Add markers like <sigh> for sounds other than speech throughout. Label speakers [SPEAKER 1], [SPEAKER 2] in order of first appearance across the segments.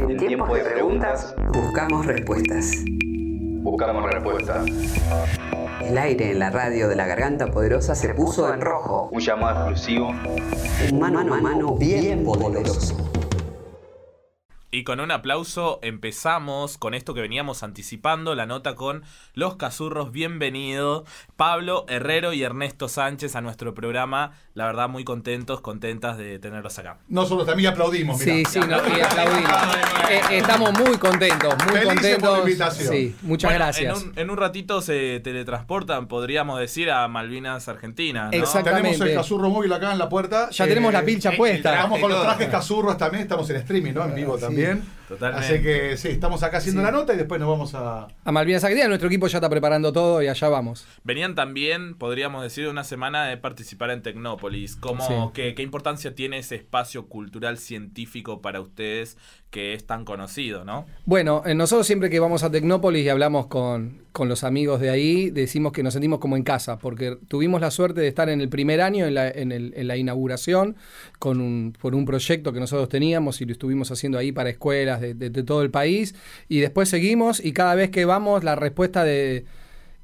[SPEAKER 1] En tiempo de preguntas, buscamos respuestas.
[SPEAKER 2] Buscamos respuestas.
[SPEAKER 1] El aire en la radio de la garganta poderosa se puso en rojo.
[SPEAKER 2] Un llamado exclusivo.
[SPEAKER 1] Un mano a mano bien poderoso.
[SPEAKER 3] Y con un aplauso empezamos con esto que veníamos anticipando, la nota con los cazurros. Bienvenido Pablo Herrero y Ernesto Sánchez a nuestro programa. La verdad, muy contentos, contentas de tenerlos
[SPEAKER 4] acá.Nosotros también aplaudimos. mirá.
[SPEAKER 5] Sí, sí, no, y aplaudimos. <laughs> Eh, estamos muy contentos, muy
[SPEAKER 4] Felices
[SPEAKER 5] contentos.
[SPEAKER 4] por la invitación.
[SPEAKER 5] Sí, muchas
[SPEAKER 3] Bueno,
[SPEAKER 5] gracias.
[SPEAKER 3] En un, en un ratito se teletransportan, podríamos decir, a Malvinas Argentina. ¿no?
[SPEAKER 5] Exacto.
[SPEAKER 4] Tenemos el. Cazurro móvil acá en la puerta.
[SPEAKER 5] Ya tenemos la pilcha puesta.
[SPEAKER 4] Estamos con los trajes Cazurros también, estamos en streaming, ¿no? En vivo
[SPEAKER 5] Sí.
[SPEAKER 4] También.
[SPEAKER 3] Totalmente.
[SPEAKER 4] Así que sí, estamos acá haciendo
[SPEAKER 5] Sí.
[SPEAKER 4] la nota y después nos vamos a.
[SPEAKER 5] A Malvinas Argentina, nuestro equipo ya está preparando todo y allá vamos.
[SPEAKER 3] Venían también, podríamos decir, una semana de participar en Tecnópolis. ¿Cómo,
[SPEAKER 5] Sí.
[SPEAKER 3] qué, qué importancia tiene ese espacio cultural científico para ustedes que es tan conocido, no?
[SPEAKER 5] Bueno, eh, nosotros siempre que vamos a Tecnópolis y hablamos con, con los amigos de ahí, decimos que nos sentimos como en casa, porque tuvimos la suerte de estar en el primer año, en la, en el- en la inauguración, con un, por un proyecto que nosotros teníamos y lo estuvimos haciendo ahí para escuelas de, de- de todo el país, y después seguimos y cada vez que vamos la respuesta de,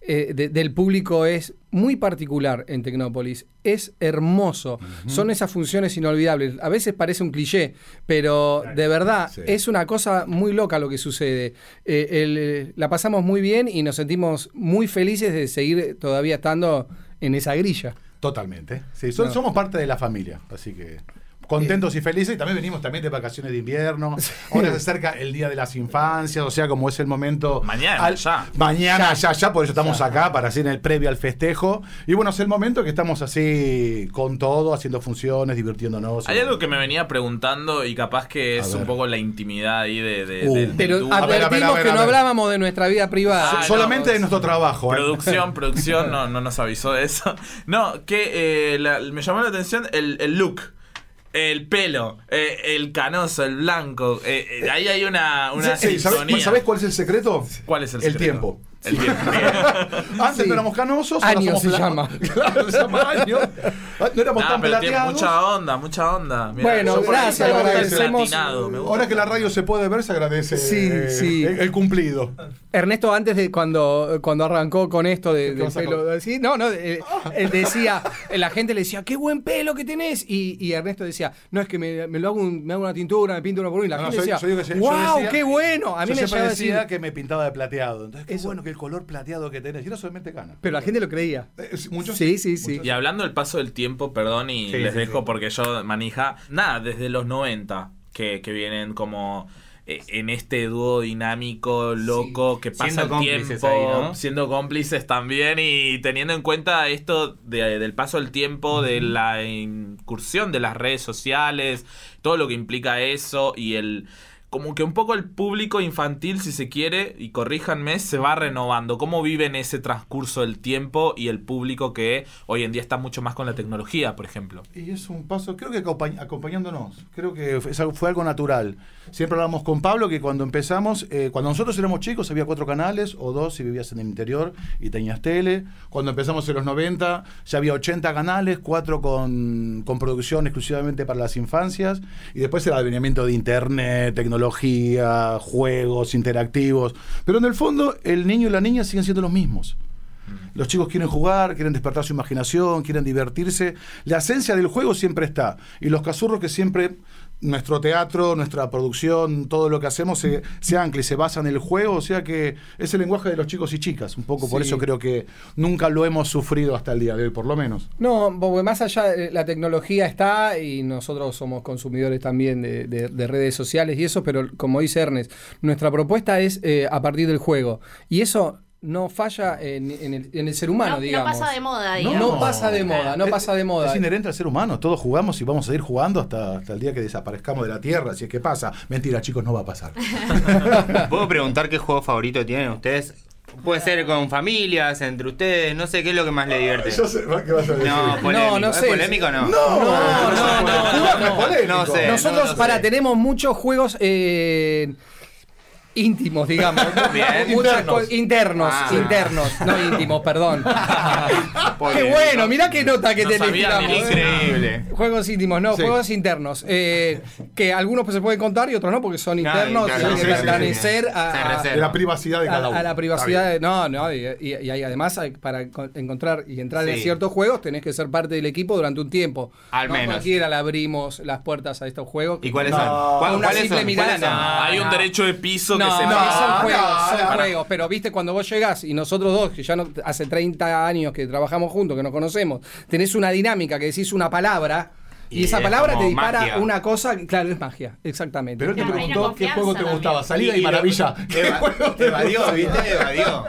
[SPEAKER 5] eh, de- del público es muy particular en Tecnópolis. Es hermoso. Son esas funciones inolvidables. A veces parece un cliché, pero de verdad
[SPEAKER 4] Sí.
[SPEAKER 5] es una cosa muy loca lo que sucede. Eh, el, eh, la pasamos muy bien y nos sentimos muy felices de seguir todavía estando en esa grilla.
[SPEAKER 4] Totalmente. Sí,
[SPEAKER 5] No.
[SPEAKER 4] somos parte de la familia, así que contentos y felices. Y también venimos también de vacaciones de invierno. Ahora se acerca el Día de las Infancias, o sea, como es el momento...
[SPEAKER 3] Mañana, ya.
[SPEAKER 4] Mañana, ya, ya, por eso estamos acá, para hacer el previo al festejo. Y bueno, es el momento que estamos así con todo, haciendo funciones, divirtiéndonos.
[SPEAKER 3] Hay algo que me venía preguntando y capaz que es un poco la intimidad ahí de, de-
[SPEAKER 4] Uh.
[SPEAKER 3] del-
[SPEAKER 5] Pero
[SPEAKER 3] dúo.
[SPEAKER 4] a ver, a
[SPEAKER 5] advertimos
[SPEAKER 4] ver,
[SPEAKER 5] que no hablábamos de nuestra vida privada.
[SPEAKER 3] Ah,
[SPEAKER 4] Solamente
[SPEAKER 3] no,
[SPEAKER 4] de nuestro trabajo. ¿eh?
[SPEAKER 3] Producción, producción, <laughs> no, no nos avisó de eso. No, que eh, la- me llamó la atención el, el look. El pelo, eh, el canoso, el blanco. eh, eh, ahí hay una, una
[SPEAKER 4] Sí, ¿sabes,
[SPEAKER 3] sintonía.
[SPEAKER 4] ¿sabes cuál es el secreto?
[SPEAKER 3] ¿Cuál es el
[SPEAKER 4] El
[SPEAKER 3] secreto?
[SPEAKER 4] tiempo.
[SPEAKER 3] El tiempo. <laughs>
[SPEAKER 4] Antes
[SPEAKER 5] Sí.
[SPEAKER 4] no éramos canosos,
[SPEAKER 5] Años se llama. <laughs>
[SPEAKER 4] Claro, se llama años. No éramos
[SPEAKER 3] Ah,
[SPEAKER 4] tan
[SPEAKER 3] pero
[SPEAKER 4] plateados.
[SPEAKER 3] mucha onda, mucha onda. Mirá,
[SPEAKER 5] Bueno, gracias, agradecemos.
[SPEAKER 4] Ahora que la radio se puede ver, se agradece
[SPEAKER 5] Sí,
[SPEAKER 4] eh,
[SPEAKER 5] sí.
[SPEAKER 4] El, el cumplido.
[SPEAKER 5] Ernesto, antes de cuando, cuando arrancó con esto de,
[SPEAKER 4] ¿Qué
[SPEAKER 5] del pelo, sí, no, no, eh, él decía, eh, la gente le decía, qué buen pelo que tenés. Y, y Ernesto decía, no, es que me, me lo hago un- me hago una tintura, me pinto una por una. Y la
[SPEAKER 4] No,
[SPEAKER 5] gente
[SPEAKER 4] soy-
[SPEAKER 5] decía,
[SPEAKER 4] soy
[SPEAKER 5] wow,
[SPEAKER 4] decía-
[SPEAKER 5] qué bueno. A mí
[SPEAKER 4] Yo
[SPEAKER 5] me
[SPEAKER 4] decía
[SPEAKER 5] decir,
[SPEAKER 4] que me pintaba de plateado. Entonces, qué
[SPEAKER 5] Eso.
[SPEAKER 4] bueno que el color plateado que tenés. Y era solamente cana.
[SPEAKER 5] pero la gente lo creía.
[SPEAKER 4] Eh, muchos-
[SPEAKER 5] Sí, sí, sí.
[SPEAKER 3] Y hablando del paso del tiempo, perdón, y
[SPEAKER 4] Sí,
[SPEAKER 3] les
[SPEAKER 4] sí,
[SPEAKER 3] dejo
[SPEAKER 4] sí.
[SPEAKER 3] porque yo manija. Nada, desde los 90 que, que vienen como eh, en este dúo dinámico, loco, que pasa
[SPEAKER 6] Siendo
[SPEAKER 3] el tiempo,
[SPEAKER 6] ahí, ¿no?
[SPEAKER 3] siendo cómplices también y teniendo en cuenta esto de- del paso del tiempo, de la incursión de las redes sociales, todo lo que implica eso y el como que un poco el público infantil, si se quiere, y corríjanme, se va renovando. ¿Cómo viven ese transcurso del tiempo y el público que hoy en día está mucho más con la tecnología, por ejemplo?
[SPEAKER 4] Y es un paso, creo que acompañ- acompañándonos, creo que fue algo natural. Siempre hablamos con Pablo que cuando empezamos, eh, cuando nosotros éramos chicos había cuatro canales o dos si vivías en el interior y tenías tele. Cuando empezamos en los 90 ya había 80 canales, cuatro con, con producción exclusivamente para las infancias y después el advenimiento de internet, tecnología, juegos interactivos. Pero en el fondo el niño y la niña siguen siendo los mismos. Los chicos quieren jugar, quieren despertar su imaginación, quieren divertirse. La esencia del juego siempre está. Y los cazurros que siempre, nuestro teatro, nuestra producción, todo lo que hacemos se, se ancla y se basa en el juego. O sea que es el lenguaje de los chicos y chicas. Un poco por eso creo que nunca lo hemos sufrido hasta el día de hoy, por lo menos.
[SPEAKER 5] No, porque más allá, eh, la tecnología está y nosotros somos consumidores también de, de- de redes sociales y eso, pero como dice Ernest, nuestra propuesta es eh, a partir del juego. Y eso no falla en, en el, en el ser humano,
[SPEAKER 7] No, no
[SPEAKER 5] digamos.
[SPEAKER 7] pasa de moda,
[SPEAKER 5] No,
[SPEAKER 7] digamos.
[SPEAKER 5] no pasa de moda, no
[SPEAKER 4] Es-
[SPEAKER 5] pasa de moda.
[SPEAKER 4] Es inherente al ser humano. Todos jugamos y vamos a ir jugando hasta, hasta el día que desaparezcamos de la Tierra. Si es que pasa. Mentira, chicos, no va a pasar.
[SPEAKER 6] ¿Puedo preguntar qué juego favorito tienen ustedes? Puede ser con familias, entre ustedes, no sé qué es lo que más le divierte.
[SPEAKER 4] Yo sé, ¿qué vas a decir?
[SPEAKER 6] No, polémico.
[SPEAKER 5] no
[SPEAKER 6] ¿Es
[SPEAKER 5] sé.
[SPEAKER 6] polémico o no?
[SPEAKER 4] No, no, no, no,
[SPEAKER 6] no, no sé.
[SPEAKER 5] Nosotros,
[SPEAKER 6] no, no
[SPEAKER 5] para,
[SPEAKER 6] sé.
[SPEAKER 5] tenemos muchos juegos. eh, íntimos, digamos. <laughs>
[SPEAKER 6] Bien.
[SPEAKER 5] Muchas
[SPEAKER 4] Internos.
[SPEAKER 5] internos,
[SPEAKER 6] Ah.
[SPEAKER 5] internos, no <laughs> íntimos, perdón. <laughs> qué bueno, mirá qué nota que
[SPEAKER 3] No
[SPEAKER 5] te.
[SPEAKER 6] Increíble.
[SPEAKER 5] Juegos íntimos, no,
[SPEAKER 4] Sí.
[SPEAKER 5] juegos internos. eh, que algunos pues, se pueden contar y otros no, porque son
[SPEAKER 6] No,
[SPEAKER 5] internos y
[SPEAKER 4] sí,
[SPEAKER 5] que
[SPEAKER 4] sí.
[SPEAKER 5] a, a-
[SPEAKER 4] la privacidad de cada uno.
[SPEAKER 5] a la privacidad. de- no, no, y, y- y hay- además hay- para co- encontrar y entrar en ciertos juegos tenés que ser parte del equipo durante un tiempo.
[SPEAKER 6] Al
[SPEAKER 5] no
[SPEAKER 6] menos.
[SPEAKER 5] cualquiera le abrimos las puertas a estos juegos.
[SPEAKER 6] ¿Y cuáles
[SPEAKER 4] No,
[SPEAKER 6] son? ¿Cuál-
[SPEAKER 5] una
[SPEAKER 6] ¿Cuáles
[SPEAKER 5] simple
[SPEAKER 6] son?
[SPEAKER 5] mirada.
[SPEAKER 3] Hay un derecho de piso
[SPEAKER 5] No,
[SPEAKER 3] que se
[SPEAKER 5] no, son juegos, son juegos. Pero viste, cuando vos llegás y nosotros dos, que ya no, hace 30 años que trabajamos juntos, que nos conocemos, tenés una dinámica que decís una palabra. Y,
[SPEAKER 6] Y
[SPEAKER 5] esa
[SPEAKER 6] es
[SPEAKER 5] palabra te dispara
[SPEAKER 6] magia.
[SPEAKER 5] una cosa, que, claro, es magia, exactamente.
[SPEAKER 4] Pero él te preguntó <laughs> qué juego te gustaba. Salida y maravilla. ¿Qué
[SPEAKER 6] Eva-
[SPEAKER 4] juego te
[SPEAKER 6] evadió? ¿viste? Evadió.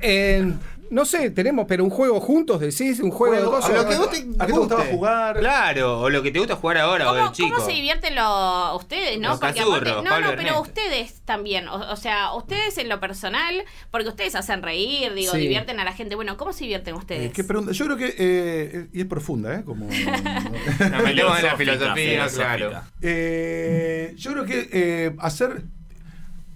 [SPEAKER 5] Eh, no sé, tenemos, pero un juego juntos, decís, un juego, de
[SPEAKER 4] Juego,
[SPEAKER 5] cosas.
[SPEAKER 4] a
[SPEAKER 6] lo que vos te
[SPEAKER 4] ¿A te gustaba jugar?
[SPEAKER 6] Claro, o lo que te gusta jugar ahora, o
[SPEAKER 7] ¿Cómo,
[SPEAKER 6] de chico.
[SPEAKER 7] cómo se divierten los, ustedes, no?
[SPEAKER 6] Los
[SPEAKER 7] Porque aparte, no,
[SPEAKER 6] Pablo
[SPEAKER 7] no, pero
[SPEAKER 6] Ernesto.
[SPEAKER 7] ustedes también, o, o sea, ustedes en lo personal, porque ustedes hacen reír, digo,
[SPEAKER 5] Sí.
[SPEAKER 7] divierten a la gente. Bueno, ¿cómo se divierten ustedes?
[SPEAKER 4] Eh, ¿Qué pregunta? Yo creo que. eh, y es profunda, ¿eh? Como. <laughs>
[SPEAKER 6] Nos metemos en la filosofía,
[SPEAKER 3] filosófica.
[SPEAKER 6] claro.
[SPEAKER 4] Eh, yo creo que eh, hacer.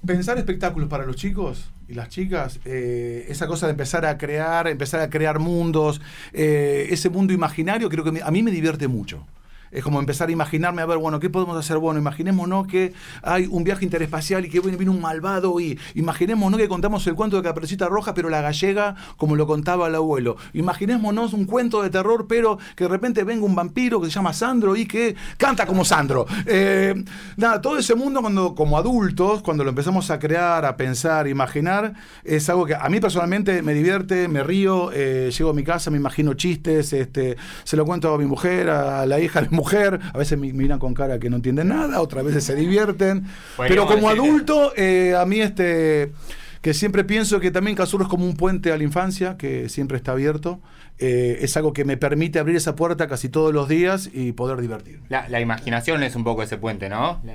[SPEAKER 4] Pensar espectáculos para los chicos y las chicas, eh, esa cosa de empezar a crear, empezar a crear mundos, eh, ese mundo imaginario, creo que a mí me divierte mucho. Es como empezar a imaginarme, a ver, bueno, ¿qué podemos hacer? Bueno, imaginémonos que hay un viaje interespacial y que viene, viene un malvado y imaginémonos que contamos el cuento de Caperucita Roja, pero la gallega como lo contaba el abuelo. Imaginémonos un cuento de terror, pero que de repente venga un vampiro que se llama Sandro y que canta como Sandro. Eh, nada, todo ese mundo cuando como adultos, cuando lo empezamos a crear, a pensar, a imaginar, es algo que a mí personalmente me divierte, me río, eh, llego a mi casa, me imagino chistes, este, se lo cuento a mi mujer, a la hija mi mujer, a veces me miran con cara que no entienden nada, otras veces se divierten, pero como
[SPEAKER 6] decirle.
[SPEAKER 4] adulto, eh, a mí este que siempre pienso que también Cazurro es como un puente a la infancia, que siempre está abierto. Eh, es algo que me permite abrir esa puerta casi todos los días y poder divertirme.
[SPEAKER 6] La, la imaginación es un poco ese puente, ¿no? La,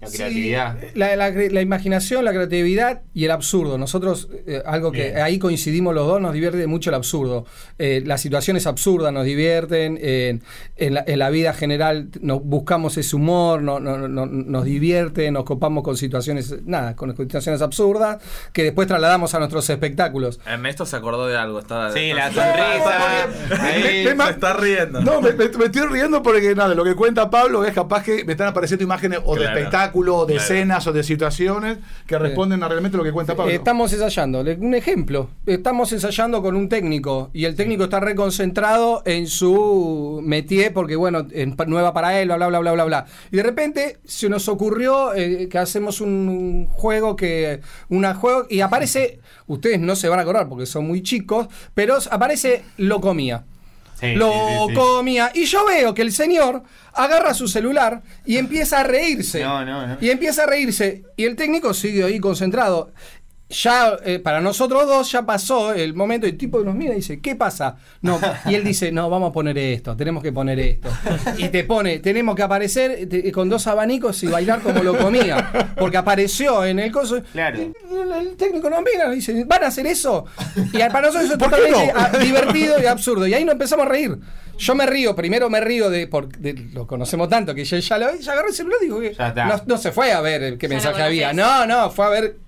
[SPEAKER 6] la
[SPEAKER 5] Sí,
[SPEAKER 6] creatividad.
[SPEAKER 5] la, la cre- la imaginación, la creatividad y el absurdo. Nosotros, eh, algo que
[SPEAKER 6] Bien.
[SPEAKER 5] ahí coincidimos los dos, nos divierte mucho el absurdo. Eh, las situaciones absurdas nos divierten. eh, en, la, en la vida general nos buscamos ese humor, no- no- no- nos divierte, nos copamos con situaciones, nada, con situaciones absurdas que después trasladamos a nuestros espectáculos.
[SPEAKER 3] Ernesto se acordó de algo. Está,
[SPEAKER 6] Sí, la <laughs> sonrisa. ahí.
[SPEAKER 4] Me- me-
[SPEAKER 3] se está riendo.
[SPEAKER 4] No, me, me- me estoy riendo porque nada, lo que cuenta Pablo es capaz que me están apareciendo imágenes o de
[SPEAKER 3] Claro.
[SPEAKER 4] Espectáculo, de
[SPEAKER 3] Claro.
[SPEAKER 4] escenas o de situaciones que responden a realmente lo que cuenta Pablo.
[SPEAKER 5] Estamos ensayando. Un ejemplo. Estamos ensayando con un técnico y el técnico está reconcentrado en su métier porque, bueno, en nueva para él, bla, bla, bla, bla, bla, bla. Y de repente se nos ocurrió eh, que hacemos un juego que. Una juego. Y aparece. Ustedes no se van a acordar porque son muy chicos, pero aparece lo comía.
[SPEAKER 6] Sí,
[SPEAKER 5] lo
[SPEAKER 6] sí, sí, sí.
[SPEAKER 5] comía. Y yo veo que el señor agarra su celular y empieza a reírse.
[SPEAKER 6] No, no, no.
[SPEAKER 5] Y empieza a reírse. Y el técnico sigue ahí concentrado. Ya, eh, para nosotros dos, ya pasó el momento. Y el tipo nos mira y dice: ¿Qué pasa? No. Y él dice: No, vamos a poner esto, tenemos que poner esto. Y te pone: Tenemos que aparecer te- con dos abanicos y bailar como lo comía. Porque apareció en el coso.
[SPEAKER 6] Claro.
[SPEAKER 5] Y el, el técnico nos mira y dice: ¿Van a hacer eso? Y para nosotros eso es
[SPEAKER 4] ¿Por qué
[SPEAKER 5] totalmente
[SPEAKER 4] no?
[SPEAKER 5] ah, divertido y absurdo. Y ahí nos empezamos a reír. Yo me río, primero me río de, por, de- lo conocemos tanto que yo ya lo ya agarré el celular y digo que
[SPEAKER 6] Ya está.
[SPEAKER 5] no, no se fue a ver qué
[SPEAKER 7] Ya
[SPEAKER 5] mensaje había. No, no, fue a ver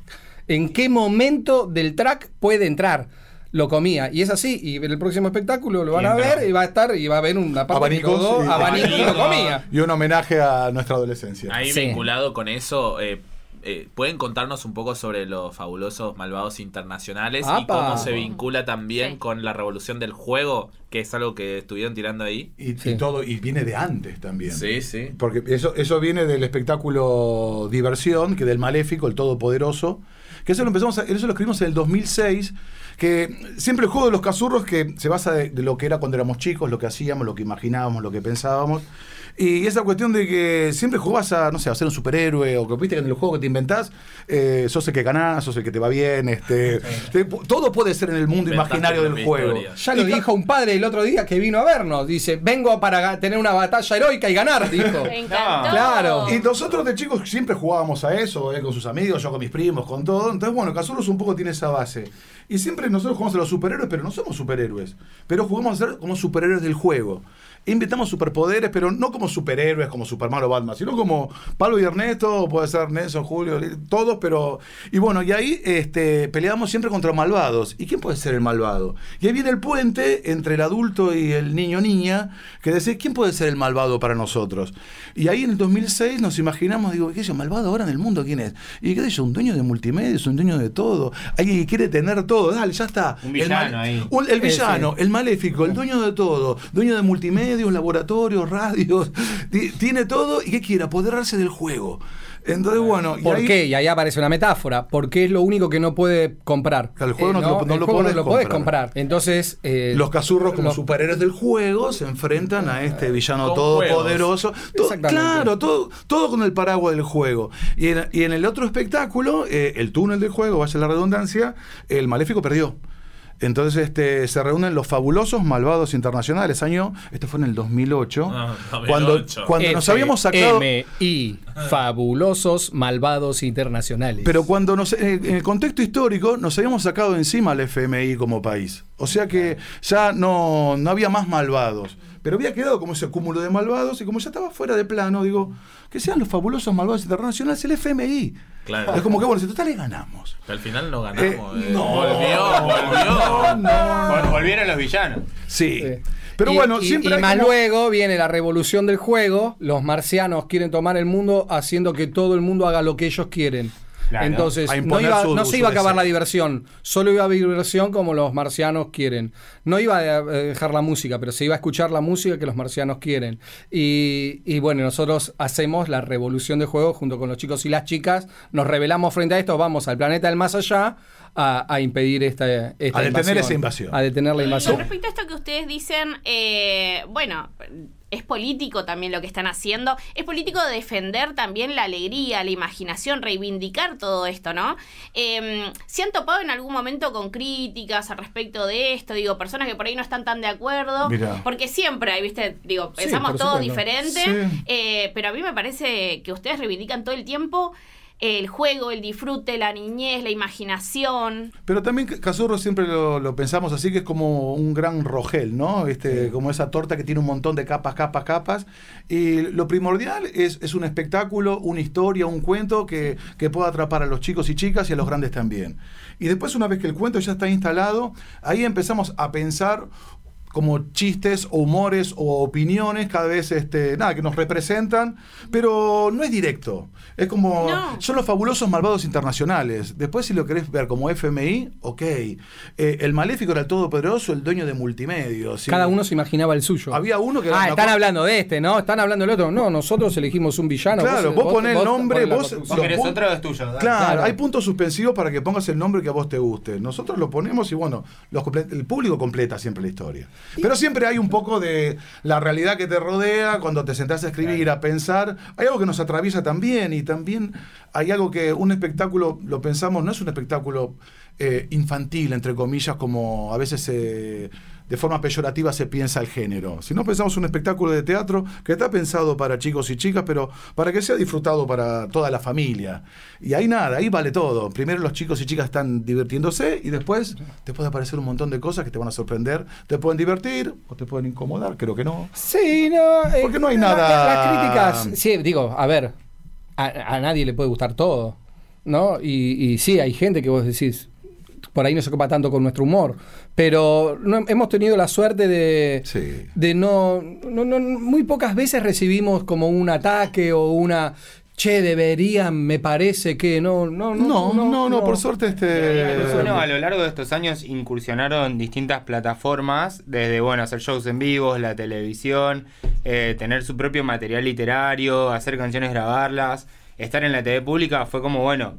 [SPEAKER 5] en qué momento del track puede entrar. Lo comía. Y es así. Y en el próximo espectáculo lo van a ver y va a estar y va a haber una parte que quedó
[SPEAKER 4] y-
[SPEAKER 5] abanico y lo comía.
[SPEAKER 4] Y un homenaje a nuestra adolescencia.
[SPEAKER 3] Ahí
[SPEAKER 5] Sí.
[SPEAKER 3] vinculado con eso, eh, eh, ¿pueden contarnos un poco sobre los fabulosos malvados internacionales y
[SPEAKER 5] ¡Apa!
[SPEAKER 3] cómo se vincula también
[SPEAKER 7] Sí.
[SPEAKER 3] con la revolución del juego, que es algo que estuvieron tirando ahí?
[SPEAKER 4] Y, y todo, y viene de antes también.
[SPEAKER 3] Sí, sí.
[SPEAKER 4] Porque eso, eso viene del espectáculo Diversión, que del Maléfico, el Todopoderoso, que eso lo empezamos a- eso lo escribimos en el 2006, que siempre el juego de los cazurros que se basa de, de lo que era cuando éramos chicos, lo que hacíamos, lo que imaginábamos, lo que pensábamos. Y esa cuestión de que siempre jugás a, no sé, a ser un superhéroe, o que viste que en el juego que te inventás, eh, sos el que ganás, sos el que te va bien, este, te- todo puede ser en el mundo
[SPEAKER 3] Inventaste
[SPEAKER 4] imaginario del juego.
[SPEAKER 3] historia.
[SPEAKER 5] Ya lo dijo un padre el otro día que vino a vernos. Dice, vengo para ga- tener una batalla heroica y ganar, dijo. <laughs>
[SPEAKER 7] Me encantó.
[SPEAKER 5] Claro.
[SPEAKER 4] Y nosotros de chicos siempre jugábamos a eso, él con sus amigos, yo con mis primos, con todo. Entonces, bueno, Cazurros un poco tiene esa base. Y siempre nosotros jugamos a los superhéroes, pero no somos superhéroes. Pero jugamos a ser como superhéroes del juego. Inventamos superpoderes, pero no como superhéroes, como Superman o Batman, sino como Pablo y Ernesto, o puede ser Nelson, Julio, todos, pero. Y bueno, y ahí este, peleamos siempre contra malvados. ¿Y quién puede ser el malvado? Y ahí viene el puente entre el adulto y el niño niña, que decís, ¿quién puede ser el malvado para nosotros? Y ahí en el 2006 nos imaginamos, digo, ¿qué es eso? ¿Malvado ahora en el mundo quién es? Y qué yo, un dueño de multimedia, es un dueño de todo. Alguien que quiere tener todo, dale, ya está.
[SPEAKER 6] Un
[SPEAKER 4] El
[SPEAKER 6] villano ahí.
[SPEAKER 4] un- el villano,
[SPEAKER 5] Ese.
[SPEAKER 4] el maléfico, el dueño de todo, dueño de multimedios, laboratorios, radios, <laughs> ti- tiene todo y qué quiere, apoderarse del juego. Entonces, bueno, y
[SPEAKER 5] ¿Por
[SPEAKER 4] ahí-
[SPEAKER 5] qué? Y ahí aparece una metáfora. Porque es lo único que no puede comprar.
[SPEAKER 4] El juego no te lo- no
[SPEAKER 5] el
[SPEAKER 4] lo
[SPEAKER 5] juego
[SPEAKER 4] podés
[SPEAKER 5] no lo podés
[SPEAKER 4] comprar.
[SPEAKER 5] comprar. Entonces. eh,
[SPEAKER 4] Los cazurros como
[SPEAKER 5] los-
[SPEAKER 4] superhéroes del juego se enfrentan a este villano
[SPEAKER 3] Con
[SPEAKER 4] todopoderoso. To-
[SPEAKER 5] Exactamente.
[SPEAKER 4] Claro, todo, todo con el paraguas del juego. Y en, y en el otro espectáculo, eh, el túnel del juego, vaya la redundancia, el maléfico perdió. Entonces este, se reúnen los fabulosos malvados internacionales. Año, este fue en el 2008.
[SPEAKER 3] Ah, 2008.
[SPEAKER 4] Cuando, cuando nos habíamos sacado.
[SPEAKER 5] FMI, fabulosos malvados internacionales.
[SPEAKER 4] Pero cuando nos, en el contexto histórico nos habíamos sacado encima al FMI como país. O sea que ya no, no había más malvados. Pero había quedado como ese cúmulo de malvados y como ya estaba fuera de plano, digo, que sean los fabulosos malvados internacionales el FMI.
[SPEAKER 3] Claro.
[SPEAKER 4] Es como que, bueno, si total le ganamos.
[SPEAKER 3] Pero al final no ganamos.
[SPEAKER 4] Eh,
[SPEAKER 3] eh.
[SPEAKER 4] no.
[SPEAKER 3] Volvió, volvió.
[SPEAKER 6] Vol- Volvieron los villanos.
[SPEAKER 4] Sí.
[SPEAKER 5] Sí.
[SPEAKER 4] Pero
[SPEAKER 5] Y-
[SPEAKER 4] bueno,
[SPEAKER 5] y,
[SPEAKER 4] siempre
[SPEAKER 5] y más
[SPEAKER 4] como-
[SPEAKER 5] luego viene la revolución del juego. Los marcianos quieren tomar el mundo haciendo que todo el mundo haga lo que ellos quieren.
[SPEAKER 6] Claro.
[SPEAKER 5] Entonces, no, iba- se iba a acabar la diversión, solo iba a haber diversión como los marcianos quieren. No iba a eh, dejar la música, pero se iba a escuchar la música que los marcianos quieren. Y, y bueno, nosotros hacemos la revolución del juego junto con los chicos y las chicas. Nos rebelamos frente a esto, vamos al planeta del más allá a, a impedir esta, esta
[SPEAKER 4] A detener esa invasión.
[SPEAKER 5] A detener la
[SPEAKER 7] Y
[SPEAKER 5] invasión.
[SPEAKER 7] respecto a esto que ustedes dicen, eh, bueno, es político también lo que están haciendo. Es político defender también la alegría, la imaginación, reivindicar todo esto, ¿no? Eh, ¿Se han topado en algún momento con críticas al respecto de esto? Digo, personas que por ahí no están tan de acuerdo.
[SPEAKER 4] Mirá.
[SPEAKER 7] Porque siempre hay, viste, digo, pensamos todo
[SPEAKER 5] supuesto.
[SPEAKER 7] diferente.
[SPEAKER 4] Sí.
[SPEAKER 7] eh, pero a mí me parece que ustedes reivindican todo el tiempo el juego, el disfrute, la niñez, la imaginación.
[SPEAKER 4] Pero también Cazurro siempre lo, lo pensamos así, que es como un gran rogel, ¿no? Este, Como esa torta que tiene un montón de capas, capas, capas. Y lo primordial es, es un espectáculo, una historia, un cuento que, que pueda atrapar a los chicos y chicas y a los grandes también. Y después, una vez que el cuento ya está instalado, ahí empezamos a pensar como chistes o humores o opiniones cada vez este nada que nos representan pero no es directo es como
[SPEAKER 7] No.
[SPEAKER 4] son los fabulosos malvados internacionales después si lo querés ver como FMI ok Eh, el maléfico era el todopoderoso el dueño de multimedios ¿sí?
[SPEAKER 5] Cada uno se imaginaba el suyo.
[SPEAKER 4] había uno que era
[SPEAKER 5] Ah, están hablando de este, ¿no? Están hablando del otro. No, nosotros elegimos un villano.
[SPEAKER 4] Claro, vos ponés el nombre, vos-.
[SPEAKER 6] Vos querés otro, es tuyo.
[SPEAKER 4] Claro,
[SPEAKER 5] Claro.
[SPEAKER 4] hay puntos suspensivos para que pongas el nombre que a vos te guste. Nosotros lo ponemos y bueno, los el público completa siempre la historia. Pero siempre hay un poco de la realidad que te rodea cuando te sentás a escribir, a pensar. Hay algo que nos atraviesa también y también hay algo que un espectáculo, lo pensamos, no es un espectáculo eh, infantil, entre comillas, como a veces se- de forma peyorativa se piensa el género. Si no pensamos un espectáculo de teatro que está pensado para chicos y chicas, pero para que sea disfrutado para toda la familia. Y ahí nada, ahí vale todo. Primero los chicos y chicas están divirtiéndose y después te puede aparecer un montón de cosas que te van a sorprender. Te pueden divertir o te pueden incomodar, creo que no.
[SPEAKER 5] Sí, no. eh,
[SPEAKER 4] Porque no hay nada-
[SPEAKER 5] la- Las críticas. Sí, digo, a ver. A, a nadie le puede gustar todo. ¿No? Y, y sí, hay gente que vos decís. Por ahí no se copa tanto con nuestro humor. Pero no, hemos tenido la suerte de.
[SPEAKER 4] Sí.
[SPEAKER 5] de no, no, no- Muy pocas veces recibimos como un ataque o una. Che, deberían, me parece que. No, no,
[SPEAKER 4] No, no, no, por suerte este...
[SPEAKER 6] Bueno, a lo largo de estos años incursionaron distintas plataformas, desde bueno, hacer shows en vivo, la televisión, eh, tener su propio material literario, hacer canciones, grabarlas, estar en la TV pública, fue como, bueno,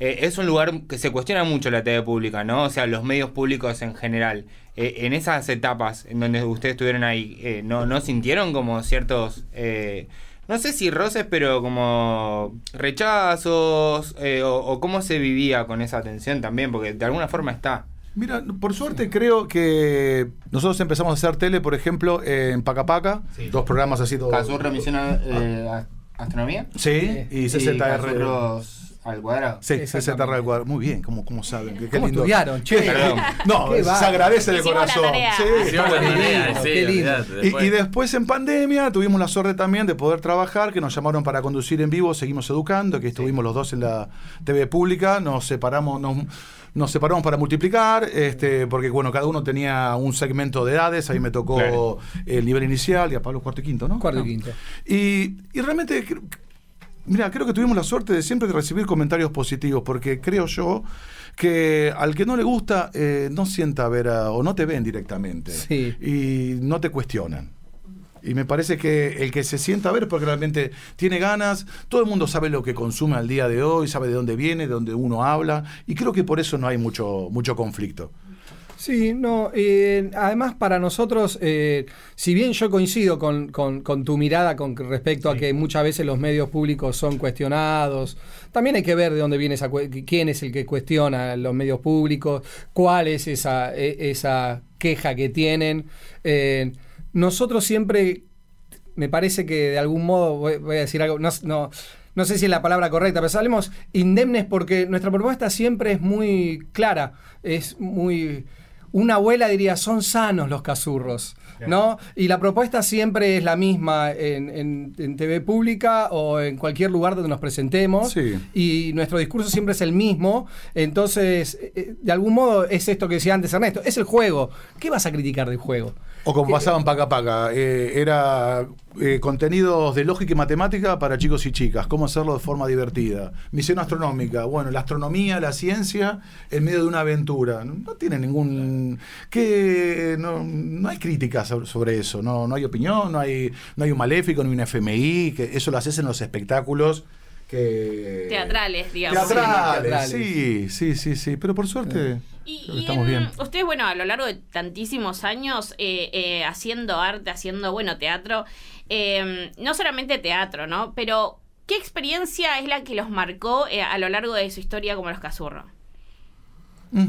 [SPEAKER 6] eh, es un lugar que se cuestiona mucho la TV pública, ¿no? O sea, los medios públicos en general. Eh, en esas etapas en donde ustedes estuvieron ahí, eh, ¿no, ¿no sintieron como ciertos... eh, no sé si roces, pero como rechazos, eh, o, o cómo se vivía con esa tensión también, porque de alguna forma está.
[SPEAKER 4] Mira, por suerte creo que nosotros empezamos a hacer tele, por ejemplo, en Pacapaca,
[SPEAKER 6] Sí.
[SPEAKER 4] dos programas así. todos-
[SPEAKER 6] Cazurro Misión eh, a- Astronomía
[SPEAKER 4] Sí, y
[SPEAKER 6] y
[SPEAKER 4] CZR.
[SPEAKER 6] Al cuadrado.
[SPEAKER 4] Sí. CZR al cuadrado. Muy bien, ¿cómo, cómo saben? Qué, qué
[SPEAKER 5] ¿Cómo
[SPEAKER 4] lindo.
[SPEAKER 5] estudiaron, che?
[SPEAKER 6] Perdón.
[SPEAKER 4] No,
[SPEAKER 5] Qué
[SPEAKER 4] se agradece de
[SPEAKER 7] la
[SPEAKER 4] corazón.
[SPEAKER 7] tarea.
[SPEAKER 4] Sí,
[SPEAKER 3] sí,
[SPEAKER 5] qué lindo.
[SPEAKER 4] Y,
[SPEAKER 3] después-
[SPEAKER 4] y después en pandemia tuvimos la suerte también de poder trabajar, que nos llamaron para conducir en vivo, seguimos educando, que estuvimos los dos en la TV pública, nos separamos, nos, nos separamos para multiplicar, este, porque bueno, cada uno tenía un segmento de edades, ahí me tocó
[SPEAKER 6] Claro.
[SPEAKER 4] el nivel inicial y a Pablo cuarto y quinto, ¿no?
[SPEAKER 5] Cuarto y quinto.
[SPEAKER 4] Y, y realmente, mira, creo que tuvimos la suerte de siempre de recibir comentarios positivos, porque creo yo que al que no le gusta eh, no sienta ver a- o no te ven directamente
[SPEAKER 5] Sí.
[SPEAKER 4] y no te cuestionan. Y me parece que el que se sienta a ver porque realmente tiene ganas, todo el mundo sabe lo que consume al día de hoy, sabe de dónde viene, de dónde uno habla, y creo que por eso no hay mucho, mucho conflicto.
[SPEAKER 5] Sí, no, eh, además para nosotros, eh, si bien yo coincido con, con- con tu mirada con respecto a que muchas veces los medios públicos son cuestionados, también hay que ver de dónde viene esa, quién es el que cuestiona los medios públicos, cuál es esa, e- esa queja que tienen. Eh, nosotros siempre, me parece que de algún modo, voy, voy a decir algo, no, no, no sé si es la palabra correcta, pero salimos indemnes porque nuestra propuesta siempre es muy clara, es muy... Una abuela diría, son sanos los cazurros, ¿no? Y la propuesta siempre es la misma en, en- en TV pública o en cualquier lugar donde nos presentemos.
[SPEAKER 4] Sí.
[SPEAKER 5] Y nuestro discurso siempre es el mismo. Entonces, eh, de algún modo es esto que decía antes Ernesto, es el juego. ¿Qué vas a criticar del juego?
[SPEAKER 4] O como pasaban paca paca, eh, era eh, contenidos de lógica y matemática para chicos y chicas, cómo hacerlo de forma divertida. Misión astronómica, bueno, la astronomía, la ciencia, en medio de una aventura. No, no tiene ningún... que no, no hay críticas sobre- eso, no, no hay opinión, no hay, no hay un maléfico, ni un FMI, que eso lo haces en los espectáculos que...
[SPEAKER 7] Teatrales, digamos.
[SPEAKER 4] Teatrales, sí, sí, sí, sí, pero por suerte
[SPEAKER 7] Y, y en-
[SPEAKER 4] bien.
[SPEAKER 7] ustedes, bueno, a lo largo de tantísimos años eh, eh, haciendo arte, haciendo, bueno, teatro, eh, no solamente teatro, ¿no? Pero, ¿qué experiencia es la que los marcó eh, a lo largo de su historia como los Cazurros?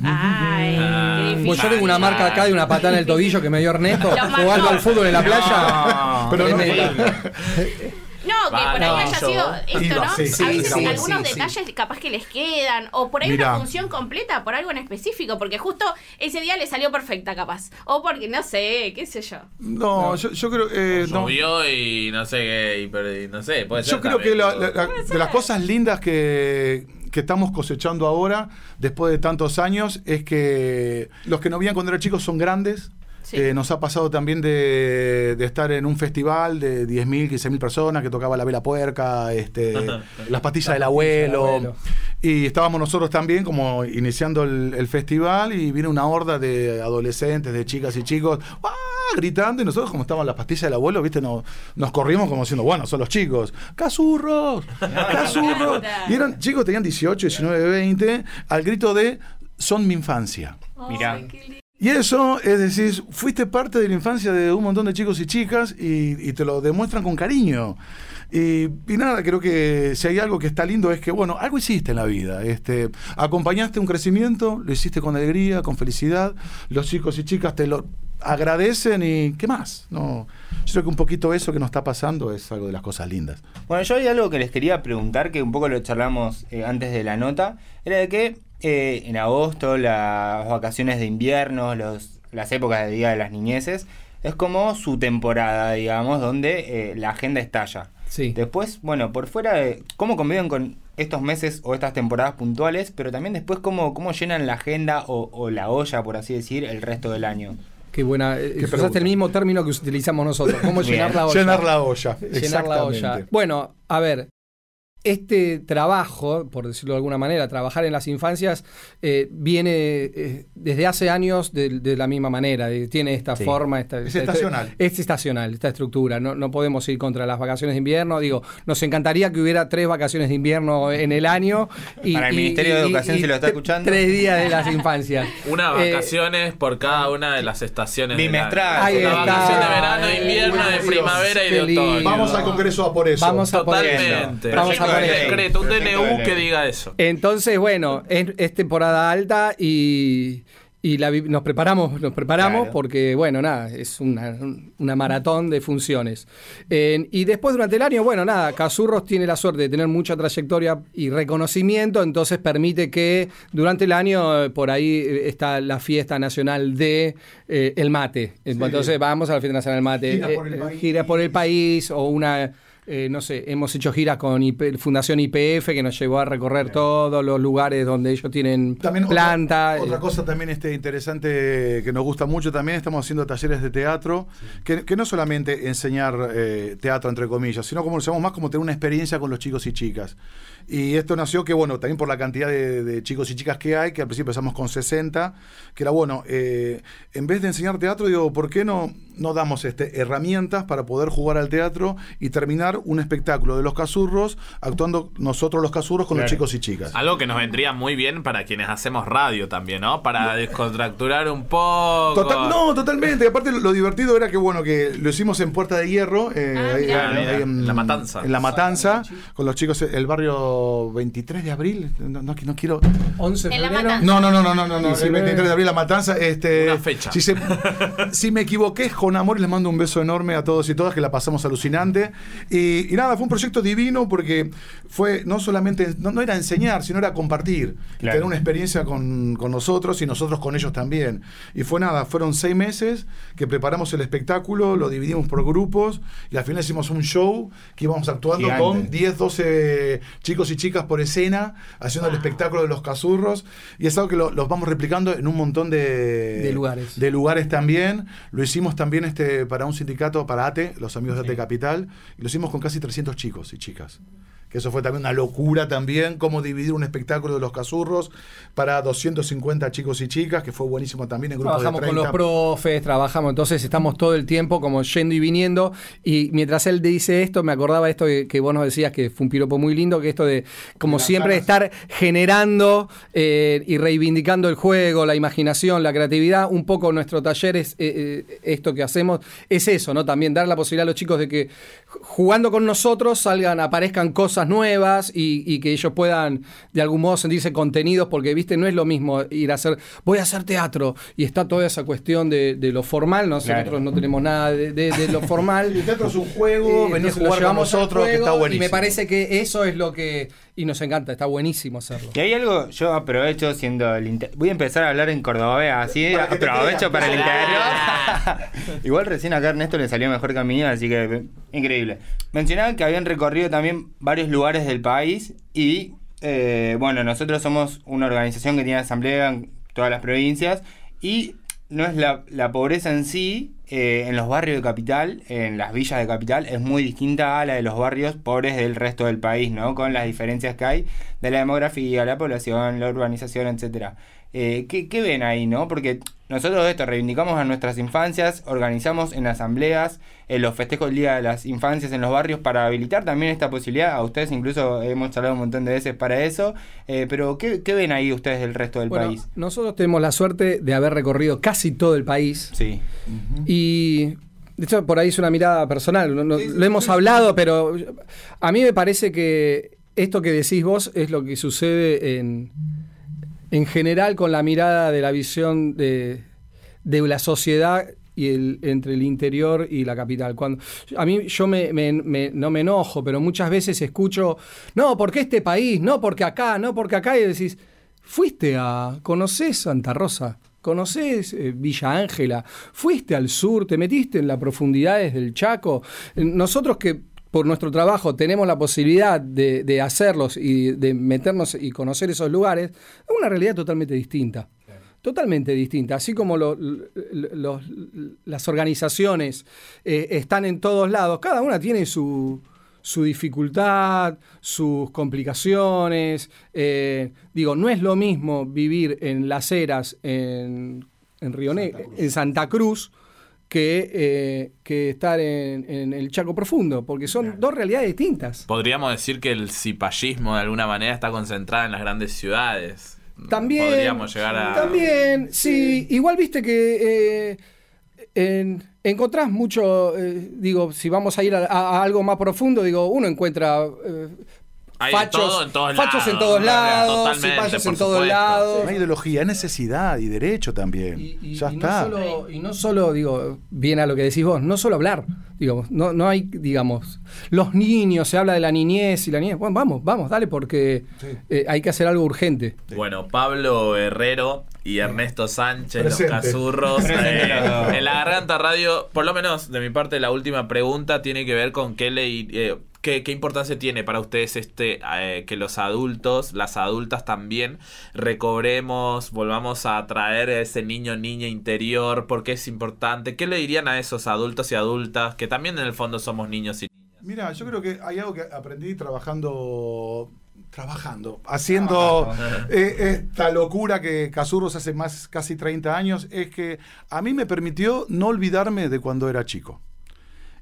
[SPEAKER 7] Ay, qué difícil.
[SPEAKER 5] Pues yo tengo una marca acá de una patada en el <laughs> tobillo que me dio Ernesto jugando al fútbol en la playa.
[SPEAKER 4] Pero no-. <laughs>
[SPEAKER 7] No, que por ahí haya sido esto, ¿no?
[SPEAKER 4] sí, sí,
[SPEAKER 7] a veces
[SPEAKER 5] sí,
[SPEAKER 7] algunos detalles capaz que les quedan, o por ahí
[SPEAKER 4] Mirá.
[SPEAKER 7] una función completa por algo en específico, porque justo ese día le salió perfecta capaz. O porque, no sé, qué sé yo.
[SPEAKER 4] No, Yo, yo creo... eh, no.
[SPEAKER 3] Llovió y no sé qué, y, no sé, puede ser
[SPEAKER 4] Yo creo que
[SPEAKER 3] también,
[SPEAKER 4] la-
[SPEAKER 3] pero-
[SPEAKER 4] la- la- de las cosas lindas que, que estamos cosechando ahora, después de tantos años, es que los que no veían cuando eran chicos son grandes.
[SPEAKER 7] Sí.
[SPEAKER 4] Eh, nos ha pasado también de, de estar en un festival de 10.000, 15.000 personas que tocaba la vela puerca, este, las pastillas del abuelo.
[SPEAKER 5] abuelo.
[SPEAKER 4] Y estábamos nosotros también como iniciando el, el festival y viene una horda de adolescentes, de chicas y chicos, ¡ah! gritando y nosotros como estaban las pastillas del abuelo, viste, nos, nos corrimos como diciendo, bueno, son los chicos, ¡Cazurros! <laughs> ¡Cazurros! Y eran chicos, tenían 18, 19, 20, al grito de, son mi infancia.
[SPEAKER 6] Mirá.
[SPEAKER 7] Ay, qué lindo.
[SPEAKER 4] Y eso, es decir, fuiste parte de la infancia de un montón de chicos y chicas y, te lo demuestran con cariño. Y, y nada, creo que si hay algo que está lindo es que, bueno, algo hiciste en la vida. Este, acompañaste un crecimiento, lo hiciste con alegría, con felicidad. Los chicos y chicas te lo agradecen y ¿qué más? No, yo creo que un poquito eso que nos está pasando es algo de las cosas lindas.
[SPEAKER 6] Bueno, yo hay algo que les quería preguntar, que un poco lo charlamos eh, antes de la nota, era de que eh, en agosto, las vacaciones de invierno, los, las épocas de Día de las Niñeces, es como su temporada, digamos, donde eh, la agenda estalla.
[SPEAKER 5] Sí.
[SPEAKER 6] Después, bueno, por fuera de cómo conviven con estos meses o estas temporadas puntuales, pero también después cómo, cómo llenan la agenda o, o la olla, por así decir, el resto del año.
[SPEAKER 5] Qué buena. eh,
[SPEAKER 4] Qué
[SPEAKER 5] usaste
[SPEAKER 4] pregunta.
[SPEAKER 5] el mismo término que utilizamos nosotros. ¿Cómo <laughs> llenar la olla?
[SPEAKER 4] Llenar la olla.
[SPEAKER 5] Llenar la
[SPEAKER 4] exactamente.
[SPEAKER 5] olla. Bueno, a ver. Este trabajo, por decirlo de alguna manera, trabajar en las infancias, eh, viene eh, desde hace años de, de la misma manera. de- tiene esta
[SPEAKER 6] Sí.
[SPEAKER 5] forma. Esta,
[SPEAKER 4] Es
[SPEAKER 5] esta-
[SPEAKER 4] estacional.
[SPEAKER 5] Es estacional, esta estructura. No, no podemos ir contra las vacaciones de invierno. Digo, nos encantaría que hubiera tres vacaciones de invierno en el año. Y,
[SPEAKER 6] Para el
[SPEAKER 5] y-
[SPEAKER 6] Ministerio de Educación,
[SPEAKER 5] y
[SPEAKER 6] si lo está escuchando.
[SPEAKER 5] Tres días de las infancias. <laughs>
[SPEAKER 3] Una
[SPEAKER 5] Eh,
[SPEAKER 3] vacaciones por cada una de las estaciones.
[SPEAKER 6] Bimestral.
[SPEAKER 3] Una vacación de verano,
[SPEAKER 5] Ay,
[SPEAKER 3] invierno, de primavera y de otoño.
[SPEAKER 4] Vamos al Congreso a por eso.
[SPEAKER 5] Vamos a por eso.
[SPEAKER 3] Totalmente.
[SPEAKER 5] Vamos a Eso.
[SPEAKER 3] decreto, un DNU que diga eso.
[SPEAKER 5] Entonces, bueno, es, es temporada alta y, Y la nos preparamos, nos preparamos
[SPEAKER 6] Claro.
[SPEAKER 5] porque, bueno, nada, es una, una maratón de funciones. Eh, y después durante el año, bueno, nada, Casurros tiene la suerte de tener mucha trayectoria y reconocimiento, entonces permite que durante el año eh, por ahí eh, está la fiesta nacional de eh, el mate. Entonces vamos a la fiesta nacional del mate.
[SPEAKER 4] Gira por el país.
[SPEAKER 5] gira por el país o una... eh, no sé, hemos hecho giras con IP Fundación IPF que nos llevó a recorrer todos los lugares donde ellos tienen
[SPEAKER 4] También
[SPEAKER 5] planta.
[SPEAKER 4] Otra,
[SPEAKER 5] eh,
[SPEAKER 4] cosa también este, interesante que nos gusta mucho también, estamos haciendo talleres de teatro, que, que no solamente enseñar eh, teatro entre comillas, sino como lo llamamos más como tener una experiencia con los chicos y chicas. Y esto nació que, bueno, también por la cantidad de, de chicos y chicas que hay, que al principio empezamos con 60, que era bueno, eh, en vez de enseñar teatro, digo, ¿por qué no, no damos este, herramientas para poder jugar al teatro y terminar un espectáculo de los casurros actuando nosotros los casurros con los chicos y chicas?
[SPEAKER 3] Algo que nos vendría muy bien para quienes hacemos radio también, ¿no? Para descontracturar un poco.
[SPEAKER 4] Total- no, totalmente. Aparte, lo, divertido era que, bueno, que lo hicimos en Puerta de Hierro. eh,
[SPEAKER 7] Ah,
[SPEAKER 4] ahí- ahí
[SPEAKER 3] en La Matanza.
[SPEAKER 4] En La Matanza, con los chicos, el barrio 23 de abril. No, no, no quiero.
[SPEAKER 5] 11 de
[SPEAKER 7] En La
[SPEAKER 5] febrero.
[SPEAKER 7] Matanza.
[SPEAKER 4] No, no, no, no, no, no, no. El
[SPEAKER 5] 19.
[SPEAKER 4] 23 de abril, La Matanza. Este,
[SPEAKER 3] Una fecha.
[SPEAKER 4] Si, se- <laughs> si me equivoqué, es con amor y les mando un beso enorme a todos y todas, que la pasamos alucinante. Y, y nada, fue un proyecto divino porque fue no solamente, no, no era enseñar, sino era compartir.
[SPEAKER 6] Claro.
[SPEAKER 4] Tener una experiencia con, con nosotros y nosotros con ellos también. Y fue nada, fueron seis meses que preparamos el espectáculo, lo dividimos por grupos y al final hicimos un show que íbamos actuando
[SPEAKER 6] Gigante.
[SPEAKER 4] con 10, 12 chicos y chicas por escena, haciendo el espectáculo de los casurros. Y es algo que lo- los vamos replicando en un montón de,
[SPEAKER 5] De lugares.
[SPEAKER 4] de lugares también. Lo hicimos también este para un sindicato, para ATE, los amigos de ATE Capital. Y lo hicimos con casi 300 chicos y chicas. Que eso fue también una locura también, cómo dividir un espectáculo de los casurros para 250 chicos y chicas, que fue buenísimo también en grupos
[SPEAKER 5] Trabajamos
[SPEAKER 4] de
[SPEAKER 5] con
[SPEAKER 4] 30.
[SPEAKER 5] los profes, trabajamos, entonces estamos todo el tiempo como yendo y viniendo. Y mientras él dice esto, me acordaba esto que, que vos nos decías que fue un piropo muy lindo, que esto de, como siempre,
[SPEAKER 4] ganas.
[SPEAKER 5] estar generando eh, y reivindicando el juego, la imaginación, la creatividad. Un poco nuestro taller es eh, eh, esto que hacemos, es eso, ¿no? También dar la posibilidad a los chicos de que jugando con nosotros salgan, aparezcan cosas nuevas y, y que ellos puedan de algún modo sentirse contenidos, porque viste, no es lo mismo ir a hacer, voy a hacer teatro y está toda esa cuestión de, de lo formal, nosotros
[SPEAKER 6] Claro.
[SPEAKER 5] no tenemos nada de, de- de lo formal. <laughs>
[SPEAKER 4] El teatro es un juego,
[SPEAKER 5] Y
[SPEAKER 4] venir a jugar con nosotros, que está buenísimo.
[SPEAKER 5] Y me parece que eso es lo que. Y nos encanta, está buenísimo hacerlo.
[SPEAKER 6] Y hay algo, yo aprovecho siendo el inter- Voy a empezar a hablar en cordobés, así
[SPEAKER 4] Para
[SPEAKER 6] aprovecho para el interior. <laughs> Igual recién acá a Ernesto le salió mejor que a mí, así que increíble. Mencionaban que habían recorrido también varios lugares del país y, eh, bueno, nosotros somos una organización que tiene asamblea en todas las provincias y no es la, la pobreza en sí, eh, en los barrios de capital, en las villas de capital, es muy distinta a la de los barrios pobres del resto del país, ¿no? Con las diferencias que hay de la demografía, la población, la urbanización, etcétera. Eh, ¿qué, qué ven ahí, no? Porque nosotros esto reivindicamos a nuestras infancias, organizamos en asambleas, en los festejos del Día de las Infancias en los barrios para habilitar también esta posibilidad. A ustedes incluso hemos hablado un montón de veces para eso. Eh, pero ¿qué, qué ven ahí ustedes del resto del
[SPEAKER 5] Bueno,
[SPEAKER 6] país?
[SPEAKER 5] nosotros tenemos la suerte de haber recorrido casi todo el país.
[SPEAKER 6] Sí.
[SPEAKER 5] Y de hecho, por ahí es una mirada personal. no- no- lo hemos hablado, pero a mí me parece que esto que decís vos es lo que sucede en, en general con la mirada de la visión de, de la sociedad y el, entre el interior y la capital. Cuando, a mí yo me, no me enojo, pero muchas veces escucho, no, porque este país, no, porque acá, no, porque acá, y decís, fuiste a, conocés Santa Rosa, conocés eh, Villa Ángela, fuiste al sur, te metiste en las profundidades del Chaco. Nosotros que por nuestro trabajo tenemos la posibilidad de, de hacerlos y de meternos y conocer esos lugares, es una realidad totalmente distinta. Totalmente distinta. Así como lo- lo- los- las organizaciones eh, están en todos lados, cada una tiene su, su dificultad, sus complicaciones. eh, digo, no es lo mismo vivir en Las Heras, en, en Río Negro, en Santa Cruz, que, eh, que estar en, en el Chaco Profundo, porque son dos realidades distintas.
[SPEAKER 3] Podríamos decir que el cipallismo de alguna manera está concentrado en las grandes ciudades.
[SPEAKER 5] También.
[SPEAKER 3] Podríamos llegar a.
[SPEAKER 5] También, sí. Igual viste que eh, en- encontrás mucho. eh, digo, si vamos a ir a, a- a algo más profundo, digo, uno encuentra. eh,
[SPEAKER 3] Hay de
[SPEAKER 5] fachos,
[SPEAKER 3] todo en todos
[SPEAKER 5] fachos en
[SPEAKER 3] lados,
[SPEAKER 5] todos lados,
[SPEAKER 3] totalmente,
[SPEAKER 5] cipayos
[SPEAKER 3] por
[SPEAKER 5] en todos
[SPEAKER 3] supuesto.
[SPEAKER 5] lados.
[SPEAKER 4] No hay ideología, es necesidad y derecho también.
[SPEAKER 5] Y, y-
[SPEAKER 4] ya
[SPEAKER 5] y
[SPEAKER 4] está.
[SPEAKER 5] No solo, y no solo, digo, bien a lo que decís vos, no solo hablar, digamos, no, no hay, digamos, los niños, se habla de la niñez y la niñez, bueno, vamos, vamos, dale, porque eh, hay que hacer algo urgente.
[SPEAKER 3] Bueno, Pablo Herrero y Ernesto Sánchez,
[SPEAKER 4] Presente.
[SPEAKER 3] los cazurros. Eh, en la Garganta Radio, por lo menos de mi parte, la última pregunta tiene que ver con qué ley. eh, ¿Qué, qué importancia tiene para ustedes este eh, que los adultos, las adultas también, recobremos, volvamos a atraer a ese niño niña interior? porque es importante? ¿Qué le dirían a esos adultos y adultas que también en el fondo somos niños y niñas?
[SPEAKER 4] Mira, yo creo que hay algo que aprendí trabajando, trabajando, haciendo <laughs> eh, esta locura que Cazurros hace más casi 30 años, es que a mí me permitió no olvidarme de cuando era chico.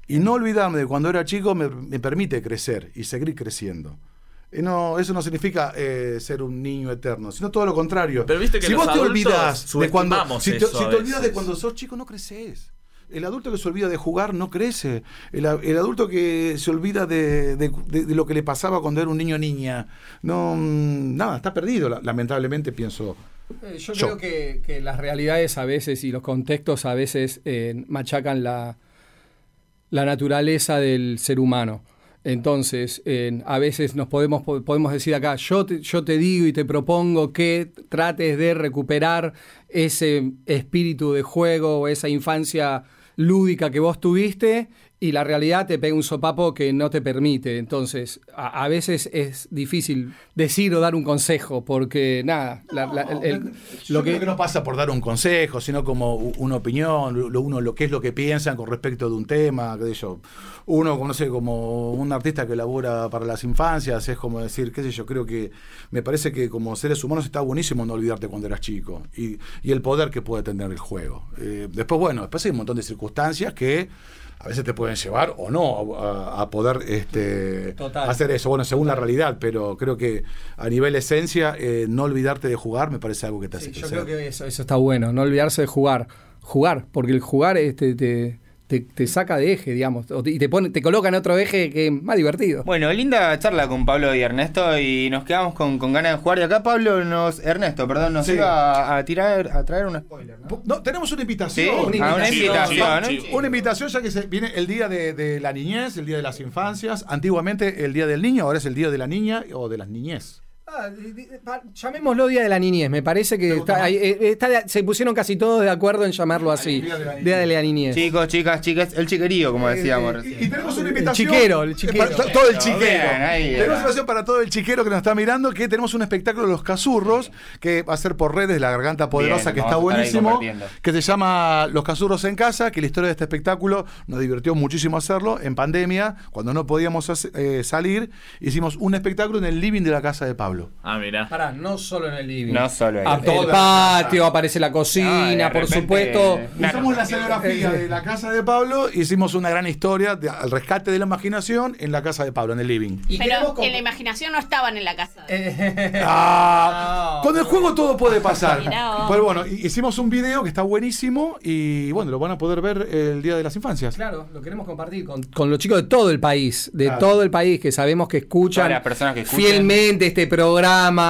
[SPEAKER 4] Y no olvidarme de cuando era chico me, me permite crecer y seguir creciendo. Y no, eso no significa eh, ser un niño eterno, sino todo lo contrario.
[SPEAKER 3] Pero viste que
[SPEAKER 4] si vos te olvidas de cuando, si te, si
[SPEAKER 3] a
[SPEAKER 4] te olvidas de cuando sos chico, no creces. El adulto que se olvida de jugar no crece. El, adulto que se olvida de, de- de- de lo que le pasaba cuando era un niño o niña, no, mm, nada, está perdido, la- lamentablemente pienso.
[SPEAKER 5] Eh, yo,
[SPEAKER 4] Yo.
[SPEAKER 5] creo que, que las realidades a veces y los contextos a veces eh, machacan la, la naturaleza del ser humano. Entonces, a veces nos podemos, po- podemos decir acá, yo te, yo te digo y te propongo que trates de recuperar ese espíritu de juego esa infancia lúdica que vos tuviste y la realidad te pega un sopapo que no te permite. Entonces, a, a veces es difícil decir o dar un consejo porque, nada, la- la- el- el-
[SPEAKER 4] Yo
[SPEAKER 5] lo
[SPEAKER 4] creo
[SPEAKER 5] que...
[SPEAKER 4] que no pasa por dar un consejo, sino como una opinión, lo, uno lo que es lo que piensan con respecto de un tema, qué sé yo. Uno, como, no sé, como un artista que labora para las infancias, es como decir, qué sé yo, creo que me parece que como seres humanos está buenísimo no olvidarte cuando eras chico y, y el poder que puede tener el juego. Eh, después, bueno, después hay un montón de circunstancias que a veces te pueden llevar o no a, a poder este,
[SPEAKER 5] Total.
[SPEAKER 4] hacer eso, bueno, según la realidad, pero creo que a nivel esencia, eh, no olvidarte de jugar me parece algo que te hace
[SPEAKER 5] Sí, yo creo que eso, eso está bueno, no olvidarse de jugar. Jugar, porque el jugar este, te, te, te saca de eje, digamos, y te pone, te coloca en otro eje que es más divertido.
[SPEAKER 6] Bueno, linda charla con Pablo y Ernesto y nos quedamos con, con ganas de jugar. Y acá Pablo nos, Ernesto, perdón, nos
[SPEAKER 4] Sí.
[SPEAKER 6] iba a, a tirar, a traer un spoiler. ¿no?
[SPEAKER 4] No, tenemos una
[SPEAKER 6] Sí,
[SPEAKER 4] invitación.
[SPEAKER 6] Una invitación
[SPEAKER 4] ya que se viene el día de, de la niñez, el día de las infancias. Antiguamente el día del niño, ahora es el día de la niña o de las niñez.
[SPEAKER 5] Ah, llamémoslo Día de la Niñez, me parece que está, eh, está de- se pusieron casi todos de acuerdo en llamarlo así.
[SPEAKER 4] Día de la Niñez.
[SPEAKER 5] Día de la Niñez.
[SPEAKER 6] Chicos, chicas, chicas, el chiquerío, como decíamos
[SPEAKER 4] Eh, y, tenemos una
[SPEAKER 5] El
[SPEAKER 4] invitación.
[SPEAKER 5] chiquero, el chiquero.
[SPEAKER 4] Para to- todo el chiquero.
[SPEAKER 6] Bien, ahí,
[SPEAKER 4] tenemos una invitación para todo el chiquero que nos está mirando, que tenemos un espectáculo de los cazurros, que va a ser por redes, la garganta poderosa,
[SPEAKER 6] Bien,
[SPEAKER 4] que está buenísimo, que se llama Los cazurros en casa, que la historia de este espectáculo nos divirtió muchísimo hacerlo en pandemia, cuando no podíamos eh, salir, hicimos un espectáculo en el living de la casa de Pablo.
[SPEAKER 3] Ah, mira.
[SPEAKER 5] Pará, no solo en el living.
[SPEAKER 6] No solo ahí.
[SPEAKER 5] Ah,
[SPEAKER 4] Toda
[SPEAKER 5] el
[SPEAKER 4] la
[SPEAKER 5] patio, aparece la cocina, por
[SPEAKER 6] repente-
[SPEAKER 5] supuesto.
[SPEAKER 6] Claro.
[SPEAKER 4] Hicimos la escenografía de la casa de Pablo, hicimos una gran historia de- al rescate de la imaginación en la casa de Pablo, en el living.
[SPEAKER 5] Y
[SPEAKER 7] Pero
[SPEAKER 5] con-
[SPEAKER 7] en la imaginación no estaban en la casa. <laughs> <laughs>
[SPEAKER 4] Ah,
[SPEAKER 5] No.
[SPEAKER 4] con el juego todo puede pasar.
[SPEAKER 7] Mirá.
[SPEAKER 4] Pero bueno, hi- hicimos un video que está buenísimo y bueno, lo van a poder ver el día de las infancias.
[SPEAKER 5] Claro, lo queremos compartir con, con los chicos de todo el país, de
[SPEAKER 4] Claro.
[SPEAKER 5] todo el país, que sabemos que escuchan
[SPEAKER 6] las personas que escuchan.
[SPEAKER 5] fielmente este programa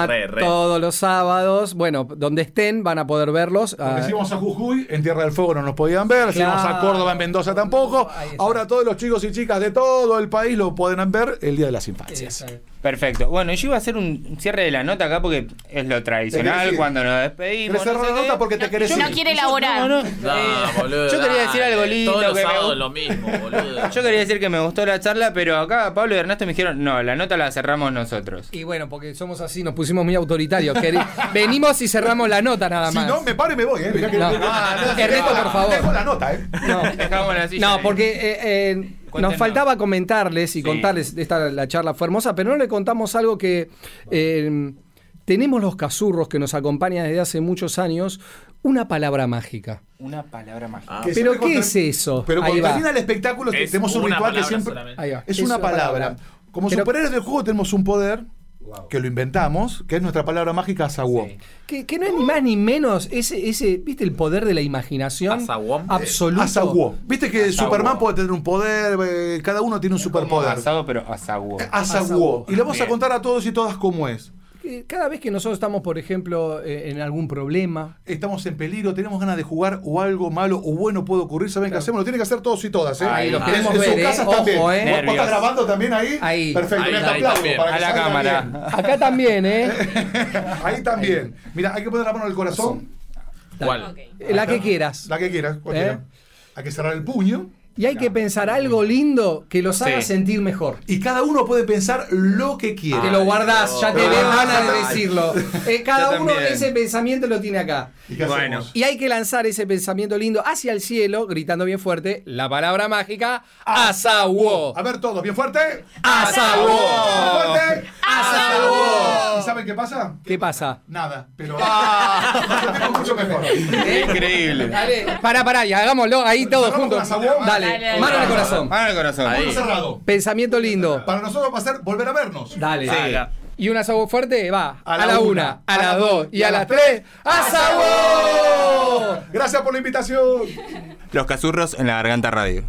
[SPEAKER 3] Re, re.
[SPEAKER 5] todos los sábados. Bueno, donde estén van a poder verlos.
[SPEAKER 4] Porque
[SPEAKER 5] Ah,
[SPEAKER 4] si íbamos a Jujuy, en Tierra del Fuego no nos podían ver, si íbamos a
[SPEAKER 5] Claro.
[SPEAKER 4] Córdoba, en Mendoza tampoco. Ahora todos los chicos y chicas de todo el país lo pueden ver el día de las infancias.
[SPEAKER 6] Perfecto. Bueno, yo iba a hacer un cierre de la nota acá porque es lo
[SPEAKER 4] ¿Te
[SPEAKER 6] tradicional cuando nos despedimos.
[SPEAKER 4] ¿Querés cerrar
[SPEAKER 6] sé
[SPEAKER 4] la nota porque te querés
[SPEAKER 7] No
[SPEAKER 4] ir?
[SPEAKER 7] quiere elaborar.
[SPEAKER 6] No, no. <laughs>
[SPEAKER 3] No,
[SPEAKER 6] Eh,
[SPEAKER 3] boludo,
[SPEAKER 6] yo quería decir algo lindo.
[SPEAKER 3] Todos los
[SPEAKER 6] que
[SPEAKER 3] sábados lo mismo, <laughs> boludo.
[SPEAKER 6] Yo quería decir que me gustó la charla, pero acá Pablo y Ernesto me dijeron, no, la nota la cerramos nosotros.
[SPEAKER 5] Y bueno, porque somos así, nos pusimos muy autoritarios. <laughs> Venimos y cerramos la nota nada
[SPEAKER 4] Si
[SPEAKER 5] más.
[SPEAKER 4] no, me paro y me voy, ¿eh? Mirá que-
[SPEAKER 5] No.
[SPEAKER 4] Ah, no,
[SPEAKER 5] Ernesto, por favor.
[SPEAKER 4] Dejo la nota, ¿eh?
[SPEAKER 5] No.
[SPEAKER 6] Dejámosla así.
[SPEAKER 5] No, porque eh, eh, nos faltaba comentarles y
[SPEAKER 6] Sí.
[SPEAKER 5] contarles, esta la charla fue hermosa, pero no le contamos algo que eh, tenemos los cazurros que nos acompañan desde hace muchos años, una palabra mágica.
[SPEAKER 6] Una palabra mágica.
[SPEAKER 3] Ah,
[SPEAKER 5] ¿Pero qué es eso?
[SPEAKER 4] Pero cuando termina el espectáculo
[SPEAKER 3] Es
[SPEAKER 4] tenemos un ritual que siempre...
[SPEAKER 3] solamente.
[SPEAKER 5] Ahí va.
[SPEAKER 4] Es una palabra. Como
[SPEAKER 5] Pero-
[SPEAKER 4] superhéroes del juego tenemos un poder que lo inventamos, que es nuestra palabra mágica.
[SPEAKER 6] Sí.
[SPEAKER 5] Que, que no es ni más ni menos ese, ese, ¿viste el poder de la imaginación?
[SPEAKER 3] Asawom.
[SPEAKER 5] Absoluto.
[SPEAKER 4] Asaguó. Viste que. Superman puede tener un poder, eh, cada uno tiene un superpoder.
[SPEAKER 6] asado, pero. Asaguó.
[SPEAKER 4] Y le vamos a contar a todos y todas cómo es.
[SPEAKER 5] Cada vez que nosotros estamos, por ejemplo, eh, en algún problema,
[SPEAKER 4] Estamos en peligro, tenemos ganas de jugar o algo malo o bueno puede ocurrir, ¿saben qué hacemos? Lo tienen que hacer todos y todas, ¿eh?
[SPEAKER 6] Ahí los
[SPEAKER 5] queremos
[SPEAKER 4] en,
[SPEAKER 5] ver,
[SPEAKER 4] sus
[SPEAKER 5] ¿eh?
[SPEAKER 4] casas
[SPEAKER 5] Ojo,
[SPEAKER 4] también.
[SPEAKER 5] ¿eh?
[SPEAKER 4] ¿Vos- ¿Vos
[SPEAKER 6] Nervios.
[SPEAKER 4] estás grabando también ahí?
[SPEAKER 5] Ahí.
[SPEAKER 4] Perfecto,
[SPEAKER 3] Ahí,
[SPEAKER 4] mira, te
[SPEAKER 3] ahí
[SPEAKER 4] aplaudo
[SPEAKER 3] también.
[SPEAKER 4] para
[SPEAKER 6] A la cámara.
[SPEAKER 4] bien. <laughs>
[SPEAKER 5] acá también, ¿eh? <laughs>
[SPEAKER 4] Ahí también. Mira, hay que poner la mano en el corazón,
[SPEAKER 3] ¿Cuál?
[SPEAKER 5] La que quieras.
[SPEAKER 4] la que quieras, cualquiera.
[SPEAKER 5] ¿Eh?
[SPEAKER 4] Hay que cerrar el puño.
[SPEAKER 5] Y hay que pensar algo lindo que los haga
[SPEAKER 6] Sí.
[SPEAKER 5] sentir mejor.
[SPEAKER 4] Y cada uno puede pensar lo que quiere.
[SPEAKER 5] Te lo guardás, ya te
[SPEAKER 4] Ah,
[SPEAKER 5] ves ganas de <laughs>
[SPEAKER 4] ah,
[SPEAKER 5] decirlo. <laughs> Eh, cada
[SPEAKER 6] Yo
[SPEAKER 5] uno
[SPEAKER 6] también.
[SPEAKER 5] ese pensamiento lo tiene acá.
[SPEAKER 4] ¿Y qué
[SPEAKER 6] Bueno.
[SPEAKER 4] hacemos?
[SPEAKER 5] Y hay que lanzar ese pensamiento lindo hacia el cielo, gritando bien fuerte la palabra mágica Asawo.
[SPEAKER 4] A ver todos, bien fuerte.
[SPEAKER 5] Asawo.
[SPEAKER 4] Bien fuerte.
[SPEAKER 5] Asawo.
[SPEAKER 4] ¿Y saben qué pasa?
[SPEAKER 5] ¿Qué pasa?
[SPEAKER 4] Nada, pero <laughs> nos sentimos mucho mejor.
[SPEAKER 6] Increíble.
[SPEAKER 5] Dale, pará, pará, y hagámoslo ahí todos
[SPEAKER 4] Cerramos
[SPEAKER 5] juntos.
[SPEAKER 4] con Asawo.
[SPEAKER 5] Dale,
[SPEAKER 7] Dale,
[SPEAKER 5] mano en el corazón.
[SPEAKER 6] Mano al corazón.
[SPEAKER 3] Ahí.
[SPEAKER 4] Puño cerrado.
[SPEAKER 5] Pensamiento lindo.
[SPEAKER 4] Para nosotros va a ser volver a vernos.
[SPEAKER 5] Dale.
[SPEAKER 3] Sí.
[SPEAKER 5] Y un asawo fuerte va
[SPEAKER 4] A
[SPEAKER 5] a la
[SPEAKER 4] una,
[SPEAKER 5] una, a la dos y a la tres. ¡Asawo!
[SPEAKER 4] Gracias por la invitación.
[SPEAKER 6] Los cazurros en la garganta radio.